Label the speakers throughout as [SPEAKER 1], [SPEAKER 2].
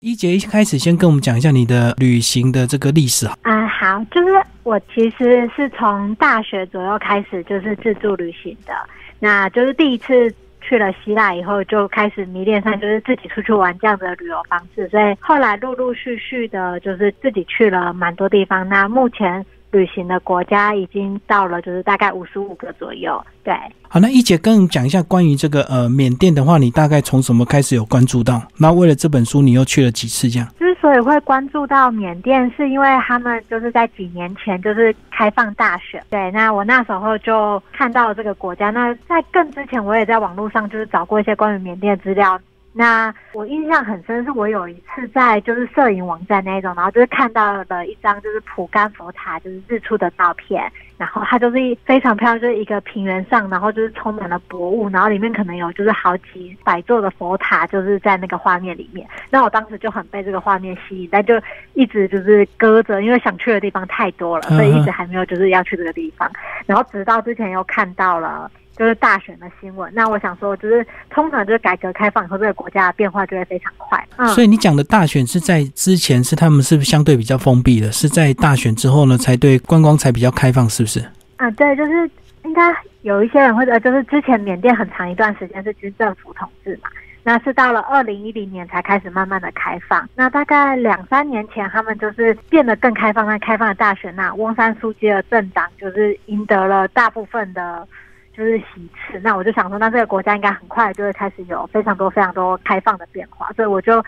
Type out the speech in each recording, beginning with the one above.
[SPEAKER 1] 一杰一开始先跟我们讲一下你的旅行的这个历史
[SPEAKER 2] 啊，好，就是我其实是从大学左右开始就是自助旅行的，那就是第一次去了希腊以后就开始迷恋上就是自己出去玩这样的旅游方式，所以后来陆陆续续的就是自己去了蛮多地方。那目前。旅行的国家已经到了，就是大概五十五个左右。对，
[SPEAKER 1] 好，那一姐跟我们讲一下关于这个呃缅甸的话，你大概从什么开始有关注到？那为了这本书，你又去了几次？这样
[SPEAKER 2] 之所以会关注到缅甸，是因为他们就是在几年前就是开放大选。对，那我那时候就看到了这个国家。那在更之前，我也在网络上就是找过一些关于缅甸的资料。那我印象很深，是我有一次在就是摄影网站那种，然后就是看到了一张就是普甘佛塔就是日出的照片，然后它就是非常漂亮，就是一个平原上，然后就是充满了薄雾，然后里面可能有就是好几百座的佛塔，就是在那个画面里面。那我当时就很被这个画面吸引，但就一直就是搁着，因为想去的地方太多了，所以一直还没有就是要去这个地方。然后直到之前又看到了。就是大选的新闻，那我想说，就是通常就是改革开放以后，这个国家的变化就会非常快。
[SPEAKER 1] 嗯，所以你讲的大选是在之前是他们是不是相对比较封闭的？是在大选之后呢，才对观光才比较开放，是不是？
[SPEAKER 2] 啊，对，就是应该有一些人会呃就是之前缅甸很长一段时间是军政府统治嘛，那是到了二零一零年才开始慢慢的开放。那大概两三年前，他们就是变得更开放，那开放的大选，那翁山书记的政党就是赢得了大部分的。就是其次，那我就想说，那这个国家应该很快就会开始有非常多非常多开放的变化，所以我就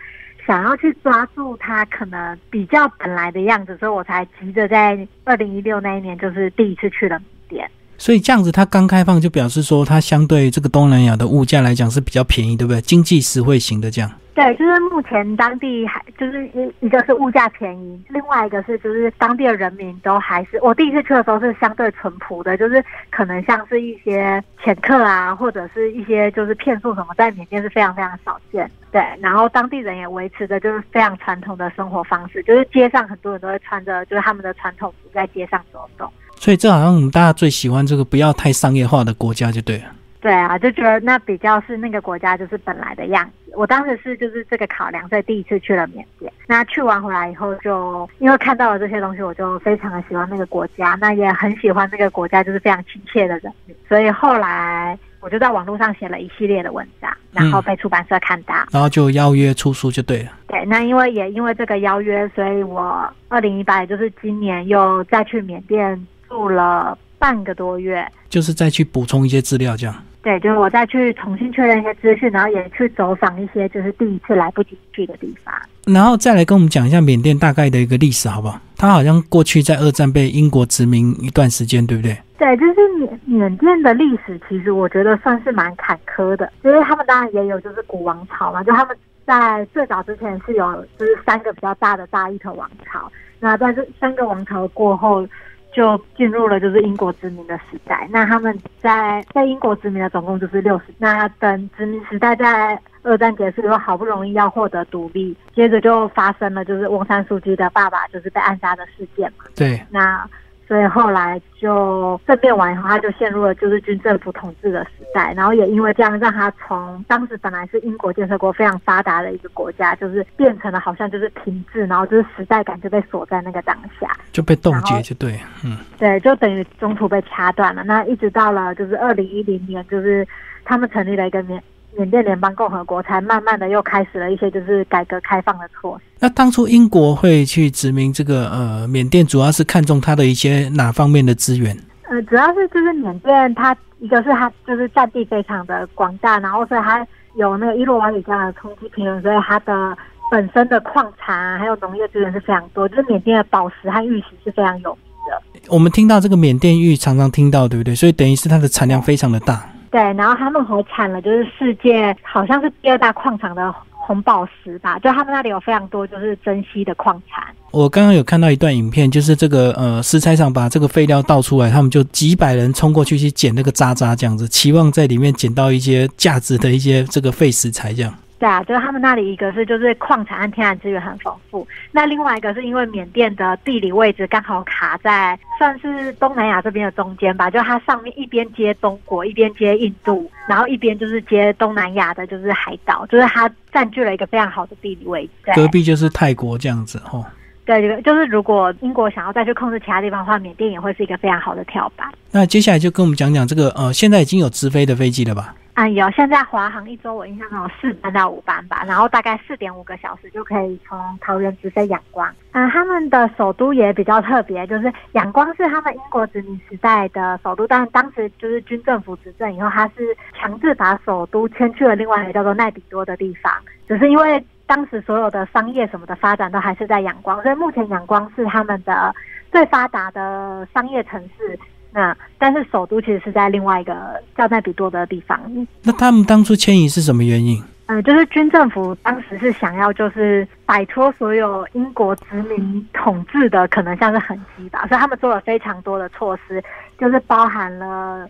[SPEAKER 2] 想要去抓住它可能比较本来的样子，所以我才急着在二零一六那一年就是第一次去了缅甸。
[SPEAKER 1] 所以这样子，它刚开放就表示说，它相对这个东南亚的物价来讲是比较便宜，对不对？经济实惠型的这样。
[SPEAKER 2] 对，就是目前当地还就是一一个是物价便宜，另外一个是就是当地的人民都还是我第一次去的时候是相对淳朴的，就是可能像是一些潜客啊，或者是一些就是骗术什么，在缅甸是非常非常少见。对，然后当地人也维持着就是非常传统的生活方式，就是街上很多人都会穿着就是他们的传统服在街上走动。
[SPEAKER 1] 所以这好像我们大家最喜欢这个不要太商业化的国家就对了。
[SPEAKER 2] 对啊，就觉得那比较是那个国家就是本来的样子。我当时是就是这个考量，所以第一次去了缅甸。那去完回来以后，就因为看到了这些东西，我就非常的喜欢那个国家，那也很喜欢那个国家就是非常亲切的人。所以后来我就在网络上写了一系列的文章，然后被出版社看到，
[SPEAKER 1] 然后就邀约出书就对了。
[SPEAKER 2] 对，那因为也因为这个邀约，所以我二零一八，也就是今年又再去缅甸住了半个多月，
[SPEAKER 1] 就是再去补充一些资料这样。
[SPEAKER 2] 对，就是我再去重新确认一些资讯，然后也去走访一些就是第一次来不及去的地方，
[SPEAKER 1] 然后再来跟我们讲一下缅甸大概的一个历史，好不好？它好像过去在二战被英国殖民一段时间，对不对？
[SPEAKER 2] 对，就是缅缅甸的历史，其实我觉得算是蛮坎坷的，因为他们当然也有就是古王朝嘛，就他们在最早之前是有就是三个比较大的大一统王朝，那在这三个王朝过后。就进入了就是英国殖民的时代。那他们在在英国殖民的总共就是六十。那等殖民时代在二战结束以后，好不容易要获得独立，接着就发生了就是翁山书记的爸爸就是被暗杀的事件嘛。
[SPEAKER 1] 对。
[SPEAKER 2] 那。所以后来就政变完以后，他就陷入了就是军政府统治的时代，然后也因为这样，让他从当时本来是英国建设国非常发达的一个国家，就是变成了好像就是停滞，然后就是时代感就被锁在那个当下，
[SPEAKER 1] 就被冻结，就对，嗯，
[SPEAKER 2] 对，就等于中途被掐断了。那一直到了就是二零一零年，就是他们成立了一个缅缅甸联邦共和国，才慢慢的又开始了一些就是改革开放的措施。
[SPEAKER 1] 那当初英国会去殖民这个呃缅甸，主要是看中它的一些哪方面的资源？
[SPEAKER 2] 呃，主要是就是缅甸，它一个是它就是占地非常的广大，然后所以它有那个伊洛瓦底江的冲积平原，所以它的本身的矿产啊还有农业资源是非常多。就是缅甸的宝石和玉石是非常有名的。
[SPEAKER 1] 我们听到这个缅甸玉常常听到，对不对？所以等于是它的产量非常的大。
[SPEAKER 2] 对，然后他们还产了就是世界好像是第二大矿场的。红宝石吧，就他们那里有非常多就是珍稀的矿产。
[SPEAKER 1] 我刚刚有看到一段影片，就是这个呃石材厂把这个废料倒出来，他们就几百人冲过去去捡那个渣渣，这样子，期望在里面捡到一些价值的一些这个废石材，这样。
[SPEAKER 2] 对啊，就是他们那里一个是就是矿产和天然资源很丰富，那另外一个是因为缅甸的地理位置刚好卡在算是东南亚这边的中间吧，就它上面一边接中国，一边接印度，然后一边就是接东南亚的，就是海岛，就是它占据了一个非常好的地理位置。
[SPEAKER 1] 隔壁就是泰国这样子哦。
[SPEAKER 2] 对，就是如果英国想要再去控制其他地方的话，缅甸也会是一个非常好的跳板。
[SPEAKER 1] 那接下来就跟我们讲讲这个呃，现在已经有直飞的飞机了吧？
[SPEAKER 2] 啊，有！现在华航一周我印象中有四班到五班吧，然后大概四点五个小时就可以从桃园直飞仰光。嗯，他们的首都也比较特别，就是仰光是他们英国殖民时代的首都，但当时就是军政府执政以后，他是强制把首都迁去了另外一个叫做奈比多的地方。只是因为当时所有的商业什么的发展都还是在仰光，所以目前仰光是他们的最发达的商业城市。那但是首都其实是在另外一个叫奈比多的地方。
[SPEAKER 1] 那他们当初迁移是什么原因？
[SPEAKER 2] 嗯，就是军政府当时是想要就是摆脱所有英国殖民统治的可能像是痕迹吧，所以他们做了非常多的措施，就是包含了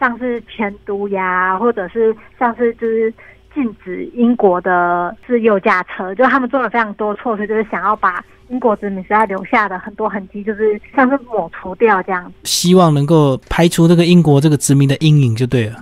[SPEAKER 2] 像是迁都呀，或者是像是就是禁止英国的自由驾车，就他们做了非常多措施，就是想要把。英国殖民时代留下的很多痕迹，就是像是抹除掉这样子，
[SPEAKER 1] 希望能够排除这个英国这个殖民的阴影就对了。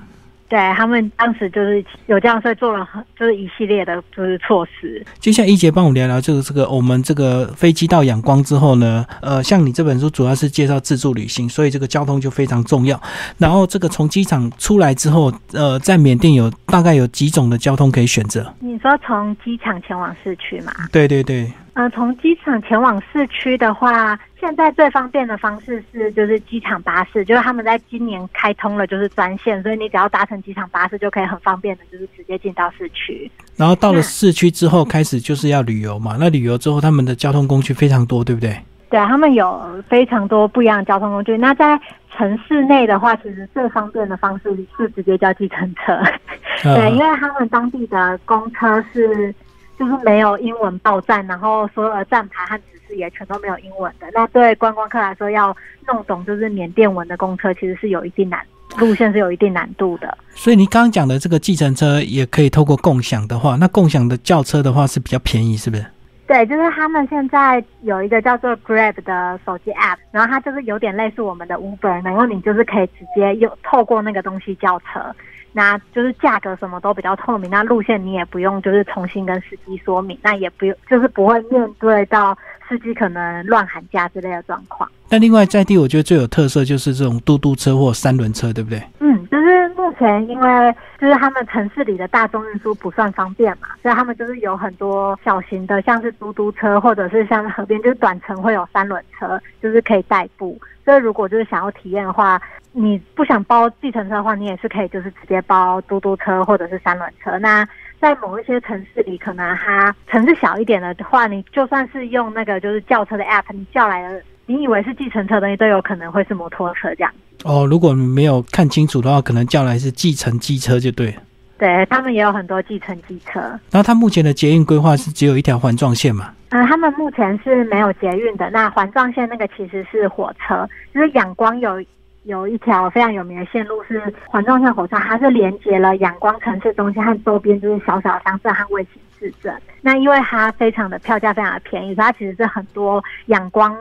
[SPEAKER 2] 对他们当时就是有这样，所以做了很就是一系列的就是措施。
[SPEAKER 1] 接下来一杰帮我聊聊这个这个我们这个飞机到仰光之后呢，呃，像你这本书主要是介绍自助旅行，所以这个交通就非常重要。然后这个从机场出来之后，呃，在缅甸有大概有几种的交通可以选择？
[SPEAKER 2] 你说从机场前往市区吗？
[SPEAKER 1] 对对对。
[SPEAKER 2] 呃，从机场前往市区的话，现在最方便的方式是就是机场巴士，就是他们在今年开通了就是专线，所以你只要搭乘机场巴士就可以很方便的，就是直接进到市区。
[SPEAKER 1] 然后到了市区之后，开始就是要旅游嘛。那旅游之后，他们的交通工具非常多，对不对？
[SPEAKER 2] 对他们有非常多不一样的交通工具。那在城市内的话，其实最方便的方式是直接叫计程车。对，因为他们当地的公车是。就是没有英文报站，然后所有的站牌和指示也全都没有英文的。那对观光客来说，要弄懂就是缅甸文的公车，其实是有一定难，路线是有一定难度的。
[SPEAKER 1] 所以你刚刚讲的这个计程车也可以透过共享的话，那共享的轿车的话是比较便宜，是不是？
[SPEAKER 2] 对，就是他们现在有一个叫做 Grab 的手机 App，然后它就是有点类似我们的 Uber，然后你就是可以直接用透过那个东西叫车。那就是价格什么都比较透明，那路线你也不用就是重新跟司机说明，那也不用就是不会面对到司机可能乱喊价之类的状况。
[SPEAKER 1] 那另外在地，我觉得最有特色就是这种嘟嘟车或三轮车，对不对？
[SPEAKER 2] 嗯，就是目前因为就是他们城市里的大众运输不算方便嘛，所以他们就是有很多小型的，像是嘟嘟车，或者是像河边就是短程会有三轮车，就是可以代步。所以如果就是想要体验的话，你不想包计程车的话，你也是可以就是直接包嘟嘟车或者是三轮车。那在某一些城市里，可能它城市小一点的话，你就算是用那个就是轿车的 app，你叫来的。你以为是计程车的东西都有可能会是摩托车这样
[SPEAKER 1] 哦。如果你没有看清楚的话，可能叫来是计程机车就对。
[SPEAKER 2] 对他们也有很多计程机车。
[SPEAKER 1] 然后他目前的捷运规划是只有一条环状线嘛？
[SPEAKER 2] 嗯，他们目前是没有捷运的。那环状线那个其实是火车，就是仰光有有一条非常有名的线路是环状线火车，它是连接了仰光城市中心和周边就是小小的乡镇和卫星市镇。那因为它非常的票价非常的便宜，所以它其实是很多仰光。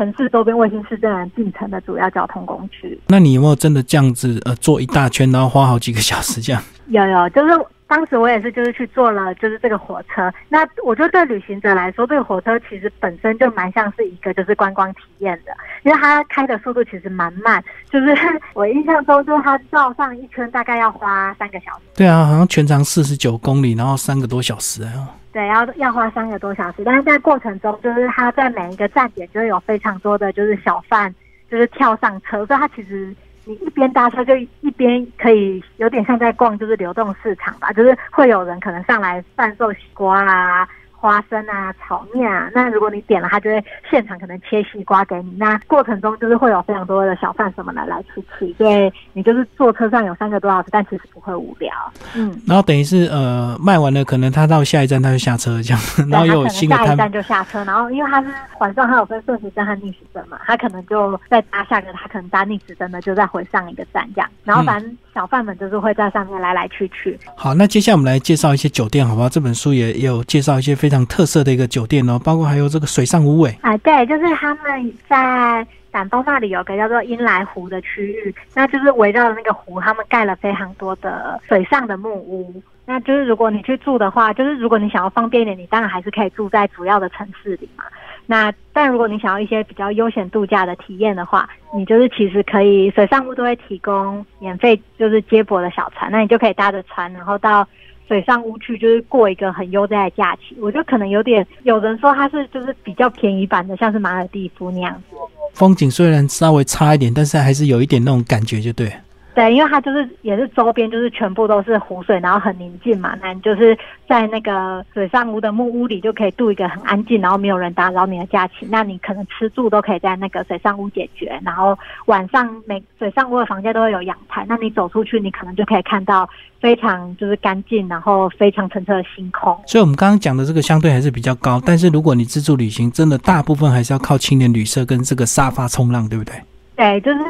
[SPEAKER 2] 城市周边卫星市镇进城的主要交通工具。
[SPEAKER 1] 那你有没有真的这样子呃坐一大圈，然后花好几个小时这样？
[SPEAKER 2] 有有，就是当时我也是就是去坐了就是这个火车。那我觉得对旅行者来说，这个火车其实本身就蛮像是一个就是观光体验的，因为它开的速度其实蛮慢。就是我印象中，就是它绕上一圈大概要花三个小时。
[SPEAKER 1] 对啊，好像全长四十九公里，然后三个多小时啊。
[SPEAKER 2] 对，要要花三个多小时，但是在过程中，就是他在每一个站点就有非常多的就是小贩，就是跳上车，所以他其实你一边搭车就一边可以有点像在逛就是流动市场吧，就是会有人可能上来贩售西瓜啊。花生啊，炒面啊，那如果你点了，他就会现场可能切西瓜给你。那过程中就是会有非常多的小贩什么的来去去，所以你就是坐车上有三个多小时，但其实不会无聊。嗯，
[SPEAKER 1] 然后等于是呃卖完了，可能他到下一站他就下车这样，然后又有新的
[SPEAKER 2] 下一站就下车，然后因为他是环状，他有分顺时针和逆时针嘛，他可能就再搭下个，他可能搭逆时针的就再回上一个站这样，然后反正。小贩们就是会在上面来来去去。
[SPEAKER 1] 好，那接下来我们来介绍一些酒店，好不好？这本书也有介绍一些非常特色的一个酒店哦，包括还有这个水上屋尾
[SPEAKER 2] 啊，对，就是他们在胆峰那里有个叫做英来湖的区域，那就是围绕那个湖，他们盖了非常多的水上的木屋。那就是如果你去住的话，就是如果你想要方便一点，你当然还是可以住在主要的城市里嘛。那但如果你想要一些比较悠闲度假的体验的话，你就是其实可以水上屋都会提供免费就是接驳的小船，那你就可以搭着船，然后到水上屋去，就是过一个很悠哉的假期。我觉得可能有点有人说它是就是比较便宜版的，像是马尔蒂夫那样子。
[SPEAKER 1] 风景虽然稍微差一点，但是还是有一点那种感觉，就对。
[SPEAKER 2] 对，因为它就是也是周边就是全部都是湖水，然后很宁静嘛。那你就是在那个水上屋的木屋里，就可以度一个很安静，然后没有人打扰你的假期。那你可能吃住都可以在那个水上屋解决。然后晚上每水上屋的房间都会有阳台，那你走出去，你可能就可以看到非常就是干净，然后非常澄澈的星空。
[SPEAKER 1] 所以我们刚刚讲的这个相对还是比较高，但是如果你自助旅行，真的大部分还是要靠青年旅社跟这个沙发冲浪，对不对？
[SPEAKER 2] 对，就是。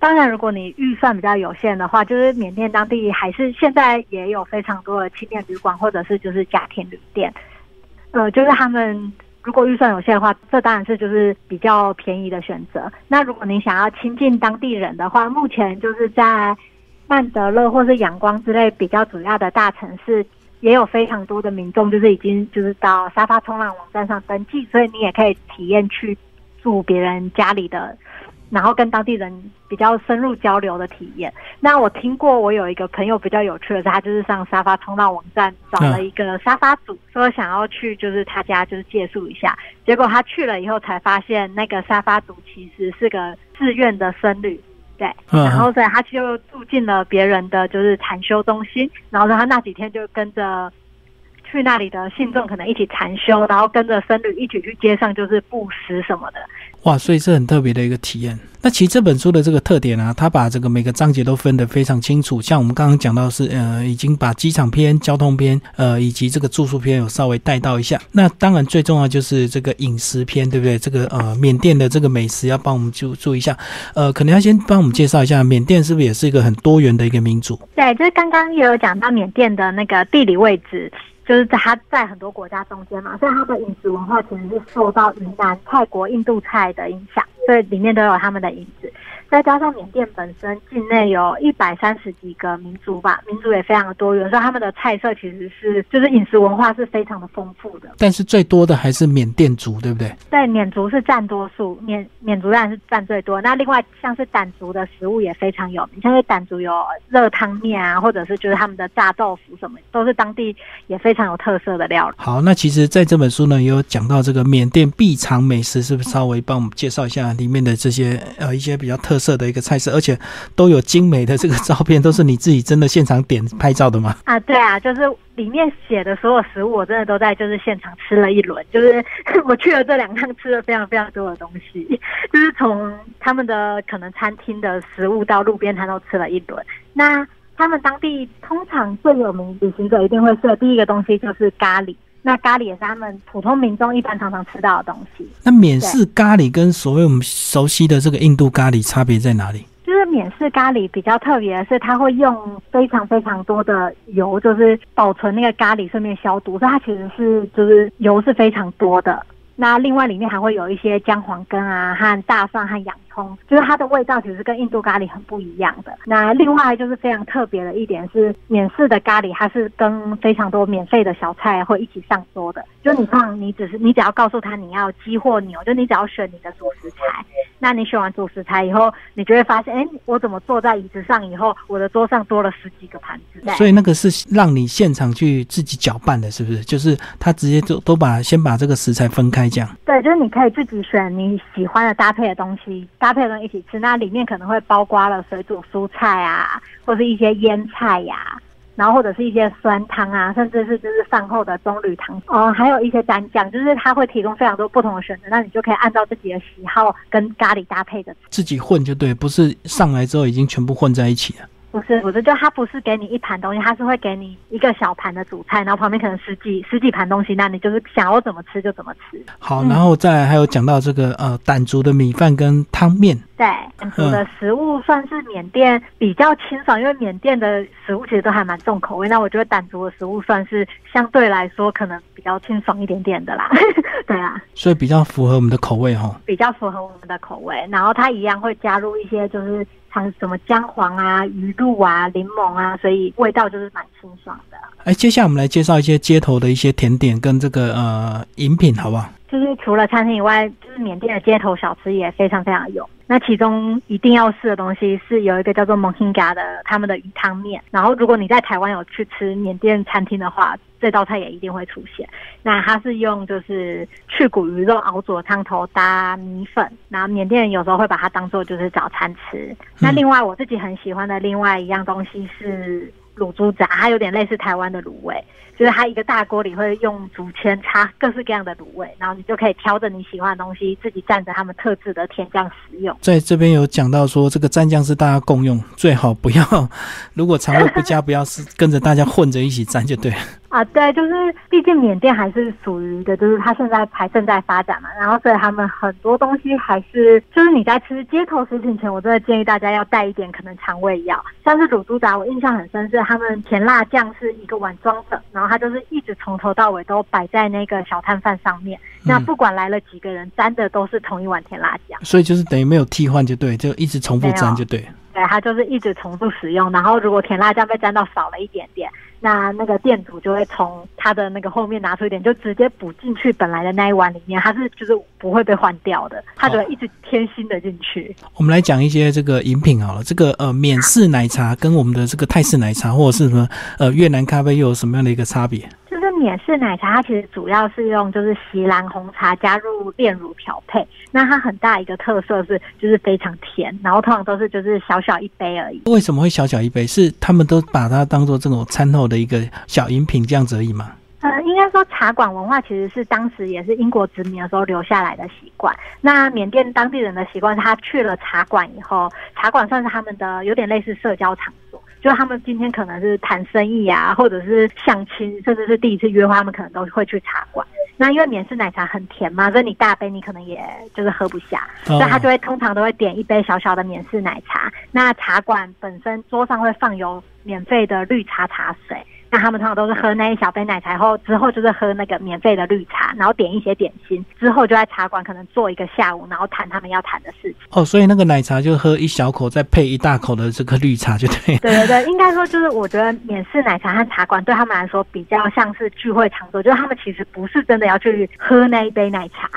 [SPEAKER 2] 当然，如果你预算比较有限的话，就是缅甸当地还是现在也有非常多的青年旅馆或者是就是家庭旅店。呃，就是他们如果预算有限的话，这当然是就是比较便宜的选择。那如果你想要亲近当地人的话，目前就是在曼德勒或是阳光之类比较主要的大城市，也有非常多的民众就是已经就是到沙发冲浪网站上登记，所以你也可以体验去住别人家里的。然后跟当地人比较深入交流的体验。那我听过，我有一个朋友比较有趣的是，他就是上沙发冲浪网站找了一个沙发组，说想要去就是他家就是借宿一下。结果他去了以后才发现，那个沙发组其实是个自愿的僧侣，对。然后所以他就住进了别人的就是禅修中心，然后他那几天就跟着去那里的信众可能一起禅修，然后跟着僧侣一起去街上就是布施什么的。
[SPEAKER 1] 哇，所以是很特别的一个体验。那其实这本书的这个特点啊，它把这个每个章节都分得非常清楚。像我们刚刚讲到是，呃，已经把机场篇、交通篇，呃，以及这个住宿篇有稍微带到一下。那当然最重要就是这个饮食篇，对不对？这个呃，缅甸的这个美食要帮我们注注意一下。呃，可能要先帮我们介绍一下，缅甸是不是也是一个很多元的一个民族？
[SPEAKER 2] 对，就是刚刚也有讲到缅甸的那个地理位置。就是在它在很多国家中间嘛，所以他的饮食文化其实是受到云南、泰国、印度菜的影响，所以里面都有他们的影子。再加上缅甸本身境内有一百三十几个民族吧，民族也非常的多元，所以他们的菜色其实是就是饮食文化是非常的丰富的。
[SPEAKER 1] 但是最多的还是缅甸族，对不对？
[SPEAKER 2] 对，缅族是占多数，缅缅族当然是占最多。那另外像是掸族的食物也非常有名，像是傣族有热汤面啊，或者是就是他们的炸豆腐什么，都是当地也非常有特色的料理。
[SPEAKER 1] 好，那其实在这本书呢，也有讲到这个缅甸必尝美食，是不是稍微帮我们介绍一下里面的这些呃一些比较特。色的一个菜色，而且都有精美的这个照片，都是你自己真的现场点拍照的吗？
[SPEAKER 2] 啊，对啊，就是里面写的所有食物，我真的都在就是现场吃了一轮。就是 我去了这两趟，吃了非常非常多的东西，就是从他们的可能餐厅的食物到路边摊都吃了一轮。那他们当地通常最有名旅行者一定会吃的第一个东西就是咖喱。那咖喱也是他们普通民众一般常常吃到的东西。
[SPEAKER 1] 那缅式咖喱跟所谓我们熟悉的这个印度咖喱差别在哪里？
[SPEAKER 2] 就是缅式咖喱比较特别的是，它会用非常非常多的油，就是保存那个咖喱，顺便消毒，所以它其实是就是油是非常多的。那另外里面还会有一些姜黄根啊，和大蒜和洋葱，就是它的味道其实跟印度咖喱很不一样的。那另外就是非常特别的一点是，免式的咖喱它是跟非常多免费的小菜会一起上桌的。就你放，你只是你只要告诉他你要鸡或牛，就你只要选你的主食材。那你选完主食材以后，你就会发现，哎，我怎么坐在椅子上以后，我的桌上多了十几个盘子。
[SPEAKER 1] 所以那个是让你现场去自己搅拌的，是不是？就是他直接就都把先把这个食材分开。
[SPEAKER 2] 对，就是你可以自己选你喜欢的搭配的东西，搭搭配的一起吃。那里面可能会包括了水煮蔬菜啊，或是一些腌菜呀，然后或者是一些酸汤啊，甚至是就是饭后的棕榈糖哦，还有一些蘸酱，就是它会提供非常多不同的选择。那你就可以按照自己的喜好跟咖喱搭配的，
[SPEAKER 1] 自己混就对，不是上来之后已经全部混在一起了。
[SPEAKER 2] 不是，不是，就他不是给你一盘东西，他是会给你一个小盘的主菜，然后旁边可能十几十几盘东西，那你就是想要怎么吃就怎么吃。
[SPEAKER 1] 好，然后再还有讲到这个呃傣族的米饭跟汤面。
[SPEAKER 2] 对，傣族的食物算是缅甸比较清爽，因为缅甸的食物其实都还蛮重口味。那我觉得傣族的食物算是相对来说可能比较清爽一点点的啦。对啊，
[SPEAKER 1] 所以比较符合我们的口味哈。
[SPEAKER 2] 比较符合我们的口味，然后它一样会加入一些就是像什么姜黄啊、鱼露啊、柠檬啊，所以味道就是蛮清爽的。
[SPEAKER 1] 哎，接下来我们来介绍一些街头的一些甜点跟这个呃饮品，好不好？
[SPEAKER 2] 就是除了餐厅以外，就是缅甸的街头小吃也非常非常有。那其中一定要试的东西是有一个叫做蒙 g 嘎的他们的鱼汤面。然后如果你在台湾有去吃缅甸餐厅的话，这道菜也一定会出现。那它是用就是去骨鱼肉熬煮的汤头搭米粉，然后缅甸人有时候会把它当做就是早餐吃。那另外我自己很喜欢的另外一样东西是。卤猪杂，它有点类似台湾的卤味，就是它一个大锅里会用竹签插各式各样的卤味，然后你就可以挑着你喜欢的东西，自己蘸着他们特制的甜酱食用。
[SPEAKER 1] 在这边有讲到说，这个蘸酱是大家共用，最好不要，如果肠胃不佳，不要是跟着大家混着一起蘸就对了。
[SPEAKER 2] 啊，对，就是毕竟缅甸还是属于的，就是它现在还正在发展嘛，然后所以他们很多东西还是，就是你在吃街头食品前，我真的建议大家要带一点可能肠胃药，像是卤猪杂，我印象很深是他们甜辣酱是一个碗装的，然后它就是一直从头到尾都摆在那个小摊贩上面，那不管来了几个人，沾的都是同一碗甜辣酱，
[SPEAKER 1] 所以就是等于没有替换就对，就一直重复沾就对。
[SPEAKER 2] 对，它就是一直重复使用，然后如果甜辣酱被沾到少了一点点。那那个店主就会从他的那个后面拿出一点，就直接补进去本来的那一碗里面，它是就是不会被换掉的，它就会一直添新的进去。
[SPEAKER 1] 我们来讲一些这个饮品好了，这个呃免式奶茶跟我们的这个泰式奶茶或者是什么呃越南咖啡又有什么样的一个差别？
[SPEAKER 2] 就是奶茶，它其实主要是用就是锡兰红茶加入炼乳调配。那它很大一个特色是，就是非常甜，然后通常都是就是小小一杯而已。
[SPEAKER 1] 为什么会小小一杯？是他们都把它当做这种餐后的一个小饮品这样子而已吗？
[SPEAKER 2] 呃，应该说茶馆文化其实是当时也是英国殖民的时候留下来的习惯。那缅甸当地人的习惯，他去了茶馆以后，茶馆算是他们的有点类似社交场所。就他们今天可能是谈生意啊，或者是相亲，甚至是第一次约会，他们可能都会去茶馆。那因为免式奶茶很甜嘛，所以你大杯你可能也就是喝不下，所以他就会通常都会点一杯小小的免式奶茶。那茶馆本身桌上会放有免费的绿茶茶水。那他们通常都是喝那一小杯奶茶后，之后就是喝那个免费的绿茶，然后点一些点心，之后就在茶馆可能坐一个下午，然后谈他们要谈的事情。
[SPEAKER 1] 哦，所以那个奶茶就喝一小口，再配一大口的这个绿茶，就对。
[SPEAKER 2] 对对对，应该说就是我觉得免试奶茶和茶馆对他们来说比较像是聚会场所，就是他们其实不是真的要去喝那一杯奶茶。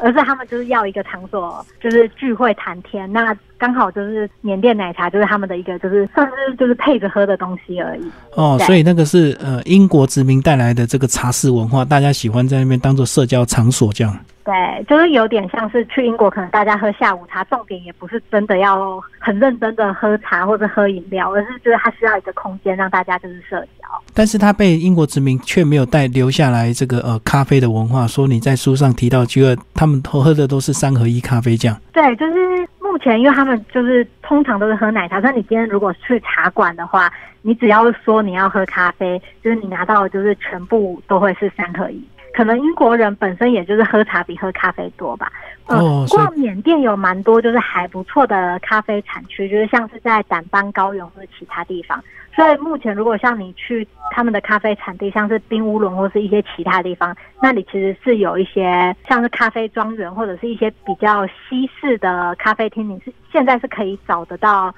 [SPEAKER 2] 而是他们就是要一个场所，就是聚会谈天。那刚好就是缅甸奶茶，就是他们的一个，就是算是就是配着喝的东西而已。
[SPEAKER 1] 哦，所以那个是呃英国殖民带来的这个茶室文化，大家喜欢在那边当做社交场所这样。
[SPEAKER 2] 对，就是有点像是去英国，可能大家喝下午茶，重点也不是真的要很认真的喝茶或者喝饮料，而是就是它需要一个空间让大家就是社交。
[SPEAKER 1] 但是它被英国殖民却没有带留下来这个呃咖啡的文化，说你在书上提到，觉得他们喝的都是三合一咖啡这样。
[SPEAKER 2] 对，就是目前因为他们就是通常都是喝奶茶，但你今天如果去茶馆的话，你只要说你要喝咖啡，就是你拿到的就是全部都会是三合一。可能英国人本身也就是喝茶比喝咖啡多吧。
[SPEAKER 1] 哦，
[SPEAKER 2] 过缅甸有蛮多就是还不错的咖啡产区，就是像是在掸邦高原或者其他地方。所以目前如果像你去他们的咖啡产地，像是冰乌伦或是一些其他地方，那里其实是有一些像是咖啡庄园或者是一些比较西式的咖啡厅，你是现在是可以找得到。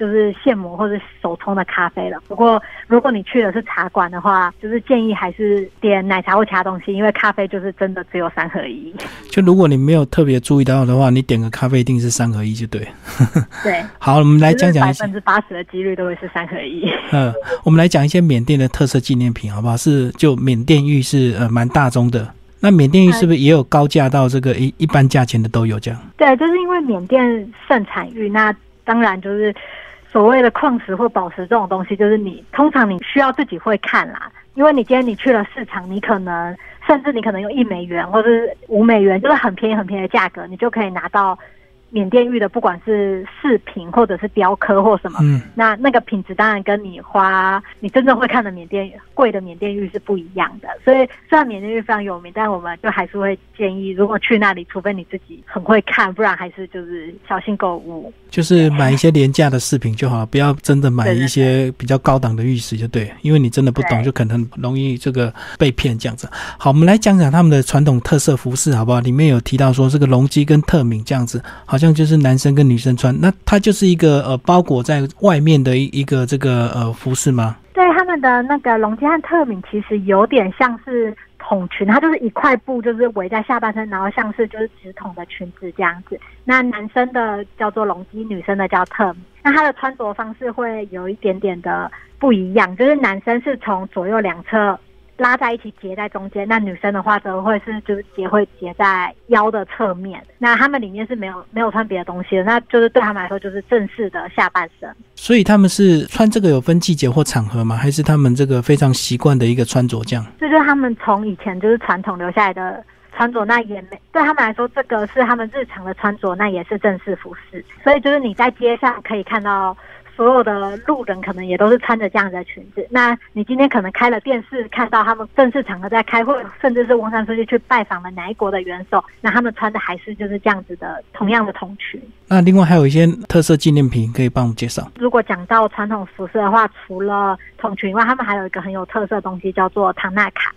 [SPEAKER 2] 就是现磨或者手冲的咖啡了。不过，如果你去的是茶馆的话，就是建议还是点奶茶或其他东西，因为咖啡就是真的只有三合一。
[SPEAKER 1] 就如果你没有特别注意到的话，你点个咖啡一定是三合一就对。
[SPEAKER 2] 对，
[SPEAKER 1] 好，我们来讲讲
[SPEAKER 2] 百分之八十的几率都会是三合一。
[SPEAKER 1] 嗯，我们来讲一些缅甸的特色纪念品，好不好？是就缅甸玉是呃蛮大宗的。那缅甸玉是不是也有高价到这个一一般价钱的都有这样？
[SPEAKER 2] 对，就是因为缅甸盛产玉，那当然就是。所谓的矿石或宝石这种东西，就是你通常你需要自己会看啦，因为你今天你去了市场，你可能甚至你可能用一美元或者是五美元，就是很便宜很便宜的价格，你就可以拿到缅甸玉的，不管是饰品或者是雕刻或什么，
[SPEAKER 1] 嗯，
[SPEAKER 2] 那那个品质当然跟你花你真正会看的缅甸贵的缅甸玉是不一样的。所以虽然缅甸玉非常有名，但我们就还是会建议，如果去那里，除非你自己很会看，不然还是就是小心购物。
[SPEAKER 1] 就是买一些廉价的饰品就好，不要真的买一些比较高档的玉石就对，因为你真的不懂，就可能容易这个被骗这样子。好，我们来讲讲他们的传统特色服饰好不好？里面有提到说这个龙基跟特敏这样子，好像就是男生跟女生穿，那它就是一个呃包裹在外面的一一个这个呃服饰吗？
[SPEAKER 2] 对他们的那个龙基和特敏，其实有点像是筒裙，它就是一块布，就是围在下半身，然后像是就是直筒的裙子这样子。那男生的叫做龙基，女生的叫特敏。那他的穿着方式会有一点点的不一样，就是男生是从左右两侧拉在一起结在中间，那女生的话则会是就是结会结在腰的侧面。那他们里面是没有没有穿别的东西的，那就是对他们来说就是正式的下半身。
[SPEAKER 1] 所以他们是穿这个有分季节或场合吗？还是他们这个非常习惯的一个穿着这样？
[SPEAKER 2] 这就是他们从以前就是传统留下来的穿着，那也没对他们来说，这个是他们日常的穿着，那也是正式服饰。所以就是你在街上可以看到。所有的路人可能也都是穿着这样子的裙子。那你今天可能开了电视，看到他们正式场合在开会，甚至是翁山书记去拜访了哪一国的元首，那他们穿的还是就是这样子的同样的筒裙。
[SPEAKER 1] 那另外还有一些特色纪念品可以帮我们介绍。
[SPEAKER 2] 如果讲到传统服饰的话，除了筒裙以外，他们还有一个很有特色的东西叫做唐纳卡，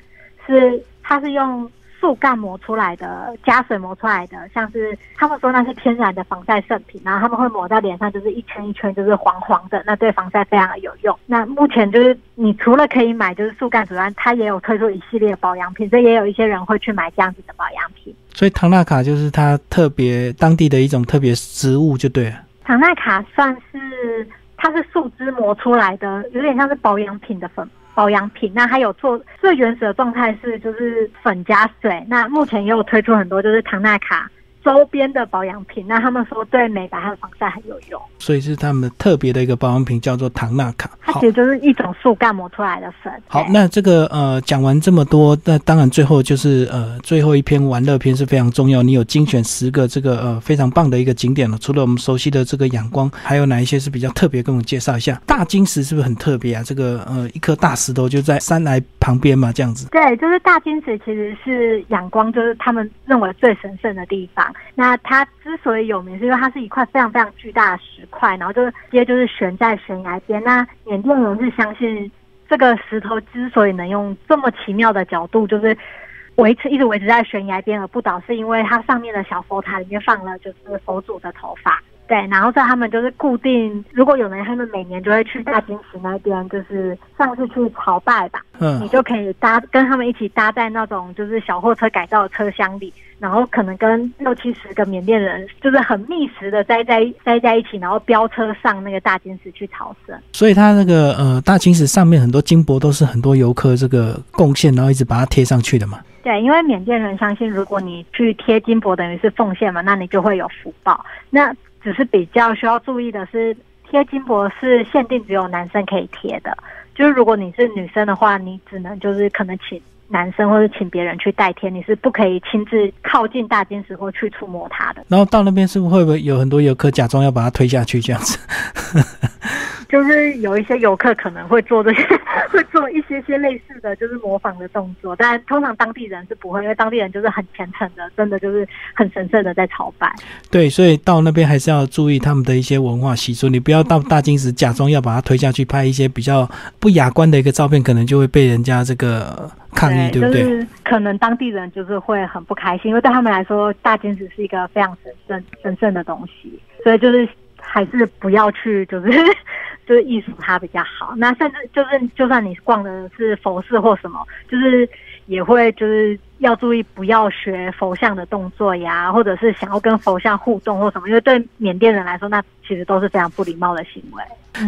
[SPEAKER 2] 是它是用树干磨出来的，加水磨出来的，像是他们说那是天然的防晒圣品，然后他们会抹在脸上，就是一圈一圈，就是黄黄的，那对防晒非常的有用。那目前就是你除了可以买就是树干之外，它也有推出一系列保养品，所以也有一些人会去买这样子的保养品。
[SPEAKER 1] 所以唐纳卡就是它特别当地的一种特别植物，就对了。
[SPEAKER 2] 唐纳卡算是它是树枝磨出来的，有点像是保养品的粉。保养品，那还有做最原始的状态是就是粉加水。那目前也有推出很多就是唐纳卡周边的保养品，那他们说对美白和防晒很有用。
[SPEAKER 1] 所以是他们特别的一个保养品，叫做唐纳卡。
[SPEAKER 2] 它其，实就是一种树干磨出来的粉。
[SPEAKER 1] 好，那这个呃讲完这么多，那当然最后就是呃最后一篇玩乐篇是非常重要。你有精选十个这个呃非常棒的一个景点了，除了我们熟悉的这个仰光，还有哪一些是比较特别？跟我们介绍一下。大金石是不是很特别啊？这个呃一颗大石头就在山崖旁边嘛，这样子。
[SPEAKER 2] 对，就是大金石其实是仰光，就是他们认为最神圣的地方。那它之所以有名，是因为它是一块非常非常巨大的石块，然后就是直接就是悬在悬崖边。那缅甸人是相信这个石头之所以能用这么奇妙的角度，就是维持一直维持在悬崖边而不倒，是因为它上面的小佛塔里面放了就是佛祖的头发。对，然后所以他们就是固定，如果有人他们每年就会去大金石那边，就是上次去朝拜吧，嗯你
[SPEAKER 1] 嗯，
[SPEAKER 2] 就可以搭跟他们一起搭在那种就是小货车改造的车厢里，然后可能跟六七十个缅甸人就是很密实的待在待在一起，然后飙车上那个大金石去朝圣。
[SPEAKER 1] 所以他那个呃大金石上面很多金箔都是很多游客这个贡献，然后一直把它贴上去的嘛。
[SPEAKER 2] 对，因为缅甸人相信，如果你去贴金箔，等于是奉献嘛，那你就会有福报。那只是比较需要注意的是，贴金箔是限定只有男生可以贴的，就是如果你是女生的话，你只能就是可能请男生或者请别人去代贴，你是不可以亲自靠近大金石或去触摸它的。
[SPEAKER 1] 然后到那边是不是会不会有很多游客假装要把它推下去这样子？
[SPEAKER 2] 就是有一些游客可能会做这些，会做一些些类似的就是模仿的动作，但通常当地人是不会，因为当地人就是很虔诚的，真的就是很神圣的在朝拜。
[SPEAKER 1] 对，所以到那边还是要注意他们的一些文化习俗，你不要到大金石假装要把它推下去，拍一些比较不雅观的一个照片，可能就会被人家这个抗议，对不对？
[SPEAKER 2] 就是可能当地人就是会很不开心，因为对他们来说，大金石是一个非常神圣神圣的东西，所以就是还是不要去，就是就是艺术它比较好。那甚至就是就算你逛的是佛寺或什么，就是也会就是要注意不要学佛像的动作呀，或者是想要跟佛像互动或什么，因为对缅甸人来说，那其实都是非常不礼貌的行为。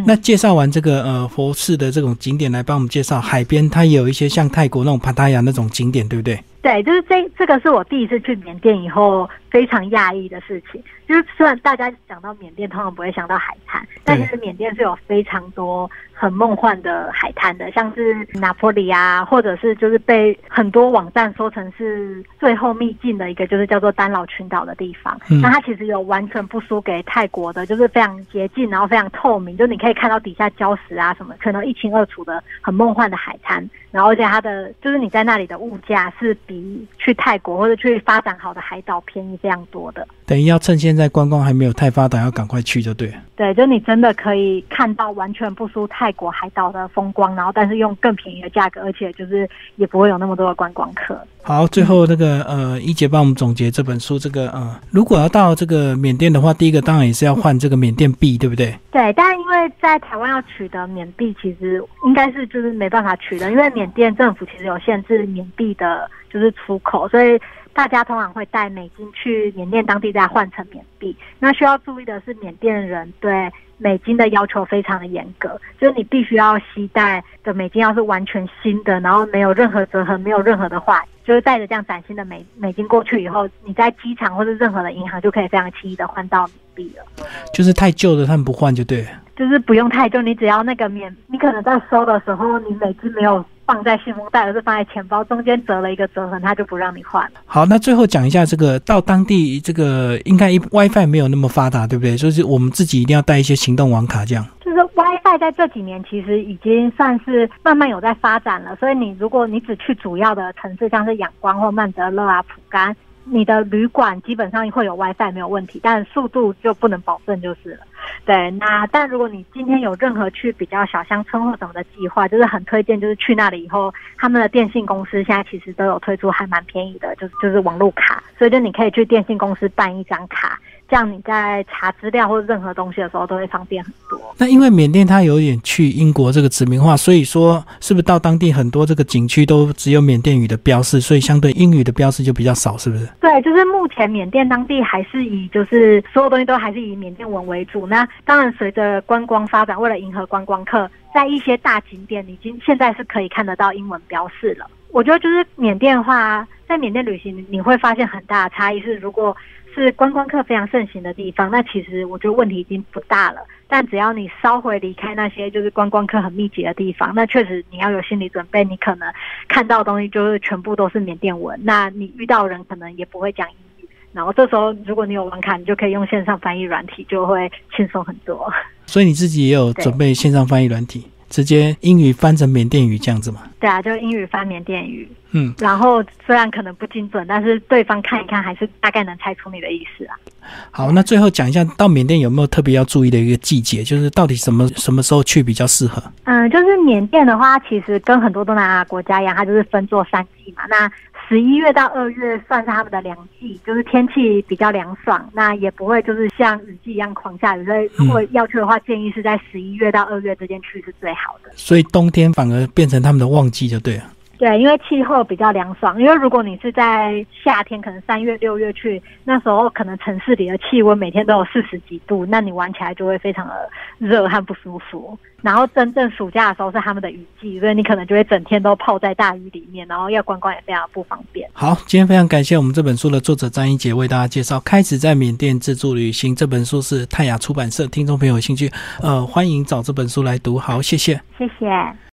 [SPEAKER 1] 那介绍完这个呃佛寺的这种景点，来帮我们介绍海边，它也有一些像泰国那种帕塔亚那种景点，对不对？
[SPEAKER 2] 对，就是这这个是我第一次去缅甸以后非常讶异的事情。就是虽然大家讲到缅甸，通常不会想到海滩，但其实缅甸是有非常多很梦幻的海滩的，像是拿坡里啊，或者是就是被很多网站说成是最后秘境的一个，就是叫做丹老群岛的地方。那它其实有完全不输给泰国的，就是非常洁净，然后非常透明，就你可以看到底下礁石啊什么，可能一清二楚的很梦幻的海滩。然后而且它的就是你在那里的物价是比去泰国或者去发展好的海岛便宜非常多的。
[SPEAKER 1] 等于要趁现在观光还没有太发达，要赶快去就对。
[SPEAKER 2] 对，就你真的可以看到完全不输泰国海岛的风光，然后但是用更便宜的价格，而且就是也不会有那么多的观光客。
[SPEAKER 1] 好，最后那个呃，一姐帮我们总结这本书，这个呃，如果要到这个缅甸的话，第一个当然也是要换这个缅甸币，对不对？
[SPEAKER 2] 对，但因为在台湾要取得缅币，其实应该是就是没办法取得，因为缅甸政府其实有限制缅币的，就是出口，所以。大家通常会带美金去缅甸当地再换成缅币。那需要注意的是，缅甸人对美金的要求非常的严格，就是你必须要携带的美金要是完全新的，然后没有任何折痕，没有任何的坏，就是带着这样崭新的美美金过去以后，你在机场或者任何的银行就可以非常轻易的换到缅币了。
[SPEAKER 1] 就是太旧的他们不换就对。
[SPEAKER 2] 就是不用太旧，你只要那个缅，你可能在收的时候，你美金没有。放在信封袋，而是放在钱包中间折了一个折痕，他就不让你换了。
[SPEAKER 1] 好，那最后讲一下这个到当地这个应该 WiFi 没有那么发达，对不对？就是我们自己一定要带一些行动网卡，这样。
[SPEAKER 2] 就是 WiFi 在这几年其实已经算是慢慢有在发展了，所以你如果你只去主要的城市，像是仰光或曼德勒啊、普甘，你的旅馆基本上会有 WiFi 没有问题，但速度就不能保证就是了。对，那但如果你今天有任何去比较小乡村或什么的计划，就是很推荐，就是去那里以后，他们的电信公司现在其实都有推出还蛮便宜的，就是就是网络卡，所以就你可以去电信公司办一张卡。这样你在查资料或者任何东西的时候都会方便很多。
[SPEAKER 1] 那因为缅甸它有点去英国这个殖民化，所以说是不是到当地很多这个景区都只有缅甸语的标示，所以相对英语的标示就比较少，是不是？
[SPEAKER 2] 对，就是目前缅甸当地还是以就是所有东西都还是以缅甸文为主。那那当然随着观光发展，为了迎合观光客，在一些大景点已经现在是可以看得到英文标示了。我觉得就是缅甸话，在缅甸旅行你会发现很大的差异是如果。是观光客非常盛行的地方，那其实我觉得问题已经不大了。但只要你稍微离开那些就是观光客很密集的地方，那确实你要有心理准备，你可能看到的东西就是全部都是缅甸文，那你遇到人可能也不会讲。然后这时候如果你有网卡，你就可以用线上翻译软体，就会轻松很多。
[SPEAKER 1] 所以你自己也有准备线上翻译软体？直接英语翻成缅甸语这样子吗？
[SPEAKER 2] 对啊，就英语翻缅甸语。嗯，然后虽然可能不精准，但是对方看一看还是大概能猜出你的意思啊。
[SPEAKER 1] 好，那最后讲一下，到缅甸有没有特别要注意的一个季节？就是到底什么什么时候去比较适合？
[SPEAKER 2] 嗯，就是缅甸的话，其实跟很多东南亚国家一样，它就是分作三季嘛。那十一月到二月算是他们的凉季，就是天气比较凉爽，那也不会就是像雨季一样狂下雨。所以如果要去的话，建议是在十一月到二月之间去是最好的。
[SPEAKER 1] 所以冬天反而变成他们的旺季就对了。
[SPEAKER 2] 对，因为气候比较凉爽。因为如果你是在夏天，可能三月、六月去，那时候可能城市里的气温每天都有四十几度，那你玩起来就会非常的热和不舒服。然后真正暑假的时候是他们的雨季，所以你可能就会整天都泡在大雨里面，然后要观光也非常不方便。
[SPEAKER 1] 好，今天非常感谢我们这本书的作者张一杰为大家介绍《开始在缅甸自助旅行》这本书是泰雅出版社，听众朋友有兴趣，呃，欢迎找这本书来读。好，谢谢，
[SPEAKER 2] 谢谢。